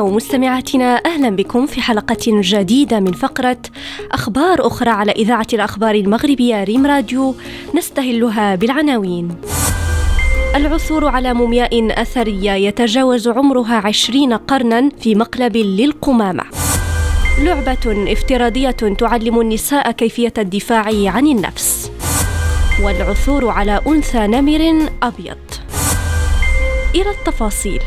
ومستمعاتنا أهلا بكم في حلقة جديدة من فقرة أخبار أخرى على إذاعة الأخبار المغربية ريم راديو نستهلها بالعناوين. العثور على مومياء أثرية يتجاوز عمرها عشرين قرنا في مقلب للقمامة. لعبة افتراضية تعلم النساء كيفية الدفاع عن النفس. والعثور على أنثى نمر أبيض. إلى التفاصيل.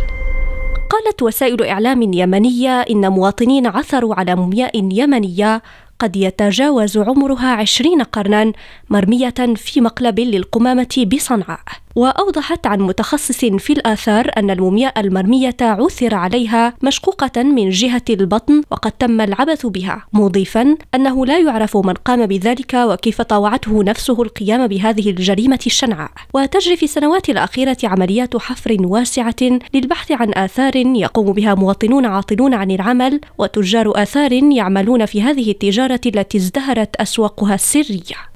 قالت وسائل إعلام يمنية إن مواطنين عثروا على مومياء يمنية قد يتجاوز عمرها عشرين قرنا مرمية في مقلب للقمامة بصنعاء. وأوضحت عن متخصص في الآثار أن المومياء المرمية عثر عليها مشقوقة من جهة البطن وقد تم العبث بها مضيفا أنه لا يعرف من قام بذلك وكيف طاوعته نفسه القيام بهذه الجريمة الشنعاء. وتجري في السنوات الأخيرة عمليات حفر واسعة للبحث عن آثار يقوم بها مواطنون عاطلون عن العمل وتجار آثار يعملون في هذه التجارة التي ازدهرت أسواقها السرية.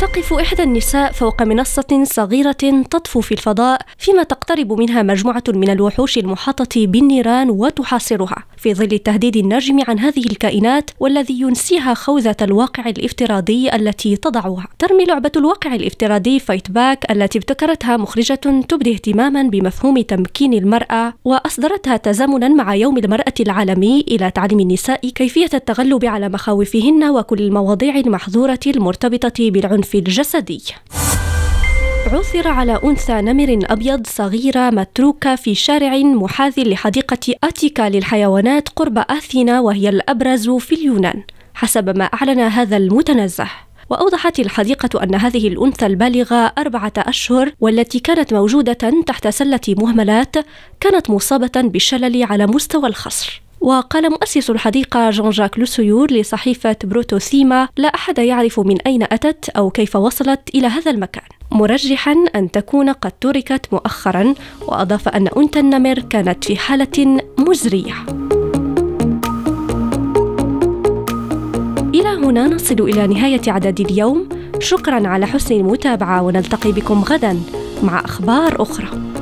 تقف إحدى النساء فوق منصة صغيرة تطفو في الفضاء فيما تقترب منها مجموعة من الوحوش المحاطة بالنيران وتحاصرها. في ظل التهديد الناجم عن هذه الكائنات والذي ينسيها خوذة الواقع الافتراضي التي تضعها. ترمي لعبة الواقع الافتراضي Fight Back التي ابتكرتها مخرجة تبدي اهتماما بمفهوم تمكين المرأة وأصدرتها تزامنا مع يوم المرأة العالمي إلى تعليم النساء كيفية التغلب على مخاوفهن وكل المواضيع المحظورة المرتبطة بالعنف. العنف الجسدي. عثر على أنثى نمر أبيض صغيرة متروكة في شارع محاذ لحديقة أتيكا للحيوانات قرب أثينا وهي الأبرز في اليونان. حسب ما أعلن هذا المتنزه. وأوضحت الحديقة أن هذه الأنثى البالغة أربعة أشهر والتي كانت موجودة تحت سلة مهملات كانت مصابة بالشلل على مستوى الخصر. وقال مؤسس الحديقة جون جاك لوسيور لصحيفة بروتوثيما لا أحد يعرف من أين أتت أو كيف وصلت إلى هذا المكان. مرجحا أن تكون قد تركت مؤخرا وأضاف أن أنثى النمر كانت في حالة مزرية. إلى هنا نصل إلى نهاية عدد اليوم. شكرا على حسن المتابعة ونلتقي بكم غدا مع أخبار أخرى.